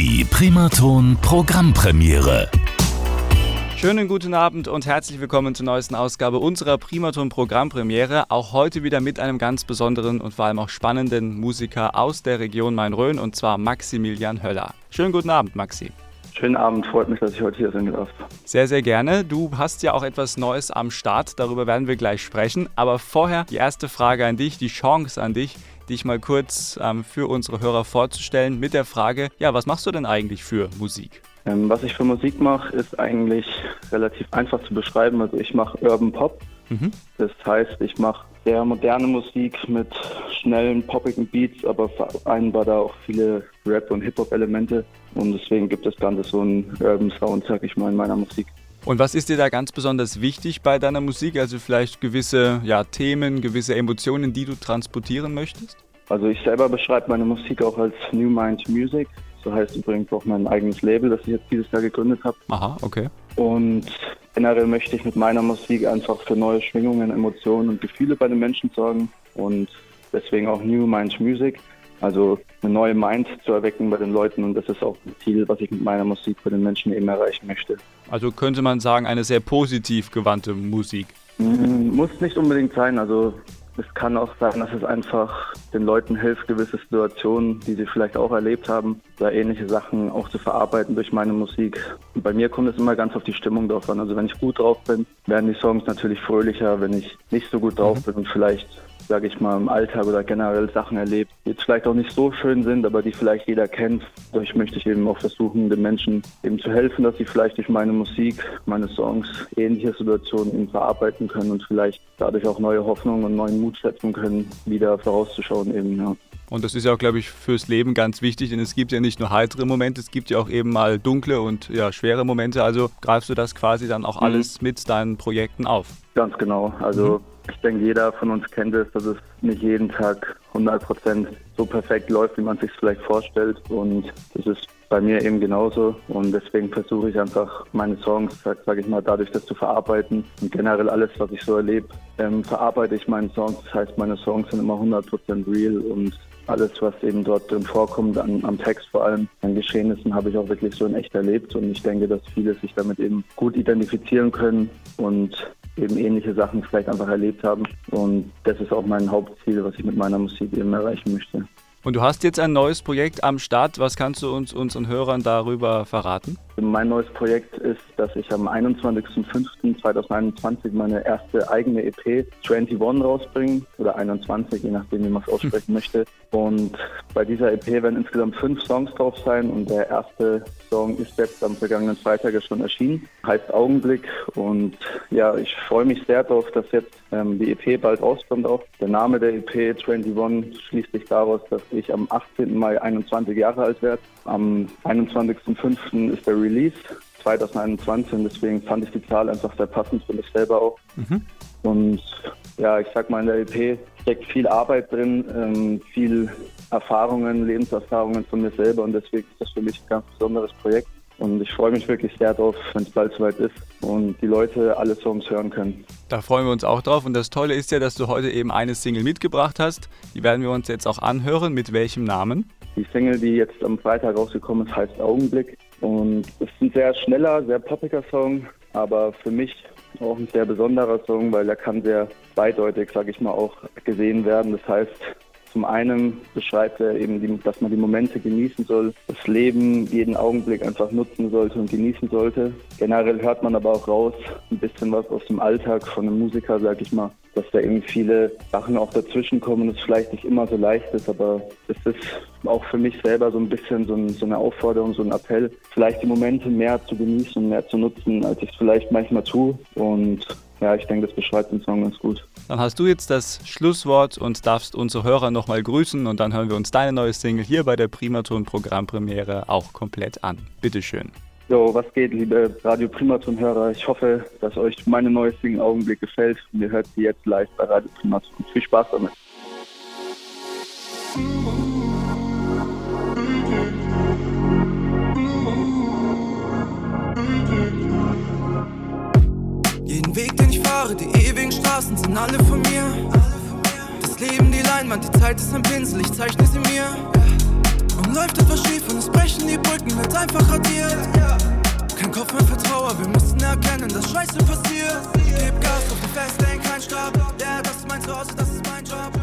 Die Primaton Programmpremiere. Schönen guten Abend und herzlich willkommen zur neuesten Ausgabe unserer Primaton Programmpremiere. Auch heute wieder mit einem ganz besonderen und vor allem auch spannenden Musiker aus der Region Main-Rhön und zwar Maximilian Höller. Schönen guten Abend, Maxi. Schönen Abend, freut mich, dass ich heute hier sein darf. Sehr, sehr gerne. Du hast ja auch etwas Neues am Start, darüber werden wir gleich sprechen. Aber vorher die erste Frage an dich, die Chance an dich, dich mal kurz ähm, für unsere Hörer vorzustellen mit der Frage, ja, was machst du denn eigentlich für Musik? Ähm, was ich für Musik mache, ist eigentlich relativ einfach zu beschreiben. Also ich mache Urban Pop. Mhm. Das heißt, ich mache sehr moderne Musik mit schnellen, poppigen Beats, aber vereinbar da auch viele Rap- und Hip-Hop-Elemente. Und deswegen gibt es Ganze so einen Urban Sound, sag ich mal, in meiner Musik. Und was ist dir da ganz besonders wichtig bei deiner Musik? Also vielleicht gewisse ja, Themen, gewisse Emotionen, die du transportieren möchtest? Also ich selber beschreibe meine Musik auch als New Mind Music. So heißt übrigens auch mein eigenes Label, das ich jetzt dieses Jahr gegründet habe. Aha, okay. Und generell möchte ich mit meiner Musik einfach für neue Schwingungen, Emotionen und Gefühle bei den Menschen sorgen. Und deswegen auch New Mind Music. Also eine neue Mind zu erwecken bei den Leuten und das ist auch ein Ziel, was ich mit meiner Musik bei den Menschen eben erreichen möchte. Also könnte man sagen, eine sehr positiv gewandte Musik. Mm, muss nicht unbedingt sein. Also es kann auch sein, dass es einfach den Leuten hilft, gewisse Situationen, die sie vielleicht auch erlebt haben, oder ähnliche Sachen auch zu verarbeiten durch meine Musik. Und bei mir kommt es immer ganz auf die Stimmung drauf an. Also wenn ich gut drauf bin, werden die Songs natürlich fröhlicher. Wenn ich nicht so gut drauf mhm. bin und vielleicht sage ich mal, im Alltag oder generell Sachen erlebt, die jetzt vielleicht auch nicht so schön sind, aber die vielleicht jeder kennt. Dadurch möchte ich eben auch versuchen, den Menschen eben zu helfen, dass sie vielleicht durch meine Musik, meine Songs ähnliche Situationen eben verarbeiten können und vielleicht dadurch auch neue Hoffnungen und neuen Mut setzen können, wieder vorauszuschauen eben, ja. Und das ist ja auch, glaube ich, fürs Leben ganz wichtig, denn es gibt ja nicht nur heitere Momente, es gibt ja auch eben mal dunkle und ja, schwere Momente. Also greifst du das quasi dann auch mhm. alles mit deinen Projekten auf? Ganz genau. Also mhm ich denke, jeder von uns kennt es, dass es nicht jeden Tag 100 Prozent so perfekt läuft, wie man sich vielleicht vorstellt. Und das ist bei mir eben genauso. Und deswegen versuche ich einfach meine Songs, sag, sag, ich mal, dadurch das zu verarbeiten. Und generell alles, was ich so erlebe, ähm, verarbeite ich meine Songs. Das heißt, meine Songs sind immer 100 Prozent real und alles, was eben dort drin vorkommt, an, am Text vor allem, an Geschehnissen, habe ich auch wirklich so in echt erlebt. Und ich denke, dass viele sich damit eben gut identifizieren können und eben ähnliche Sachen vielleicht einfach erlebt haben. Und das ist auch mein Hauptziel, was ich mit meiner Musik eben erreichen möchte. Und du hast jetzt ein neues Projekt am Start. Was kannst du uns unseren Hörern darüber verraten? Mein neues Projekt ist, dass ich am 21.05.2021 meine erste eigene EP 21 rausbringe oder 21, je nachdem, wie man es aussprechen möchte. Und bei dieser EP werden insgesamt fünf Songs drauf sein und der erste Song ist jetzt am vergangenen Freitag schon erschienen, heißt Augenblick und ja, ich freue mich sehr darauf, dass jetzt ähm, die EP bald rauskommt auch. Der Name der EP 21 schließt sich daraus, dass ich am 18. Mai 21 Jahre alt werde. Am 21.05. ist der Release 2021 und deswegen fand ich die Zahl einfach sehr passend für mich selber auch. Mhm. Und ja, ich sag mal, in der EP steckt viel Arbeit drin, ähm, viel Erfahrungen, Lebenserfahrungen von mir selber und deswegen ist das für mich ein ganz besonderes Projekt. Und ich freue mich wirklich sehr darauf, wenn es bald soweit ist und die Leute alle Songs hören können. Da freuen wir uns auch drauf. Und das Tolle ist ja, dass du heute eben eine Single mitgebracht hast. Die werden wir uns jetzt auch anhören. Mit welchem Namen? Die Single, die jetzt am Freitag rausgekommen ist, heißt Augenblick. Und es ist ein sehr schneller, sehr poppiger Song, aber für mich auch ein sehr besonderer Song, weil er kann sehr zweideutig, sage ich mal, auch gesehen werden. Das heißt, zum einen beschreibt er eben, die, dass man die Momente genießen soll, das Leben jeden Augenblick einfach nutzen sollte und genießen sollte. Generell hört man aber auch raus ein bisschen was aus dem Alltag von einem Musiker, sag ich mal, dass da eben viele Sachen auch dazwischen kommen und es vielleicht nicht immer so leicht ist, aber es ist auch für mich selber so ein bisschen so, ein, so eine Aufforderung, so ein Appell, vielleicht die Momente mehr zu genießen und mehr zu nutzen, als ich es vielleicht manchmal tue. Und ja, ich denke, das beschreibt den Song ganz gut. Dann hast du jetzt das Schlusswort und darfst unsere Hörer nochmal grüßen und dann hören wir uns deine neue Single hier bei der Primaton Programmpremiere auch komplett an. Bitteschön. Jo, was geht, liebe Radio Primaton-Hörer? Ich hoffe, dass euch meine neue Single Augenblick gefällt. Und ihr hört sie jetzt live bei Radio Primaton. Viel Spaß damit. Notizen sind alle von mir. Das Leben, die Leinwand, die Zeit ist ein Pinsel, ich zeichne sie mir. Und läuft etwas schief und es brechen die Brücken, wird's einfach radiert. Kein Kopf mehr für Trauer, wir müssen erkennen, dass Scheiße passiert. Gib Gas auf die Festland, kein Stab. Ja, yeah, das ist mein Zuhause, das ist mein Job.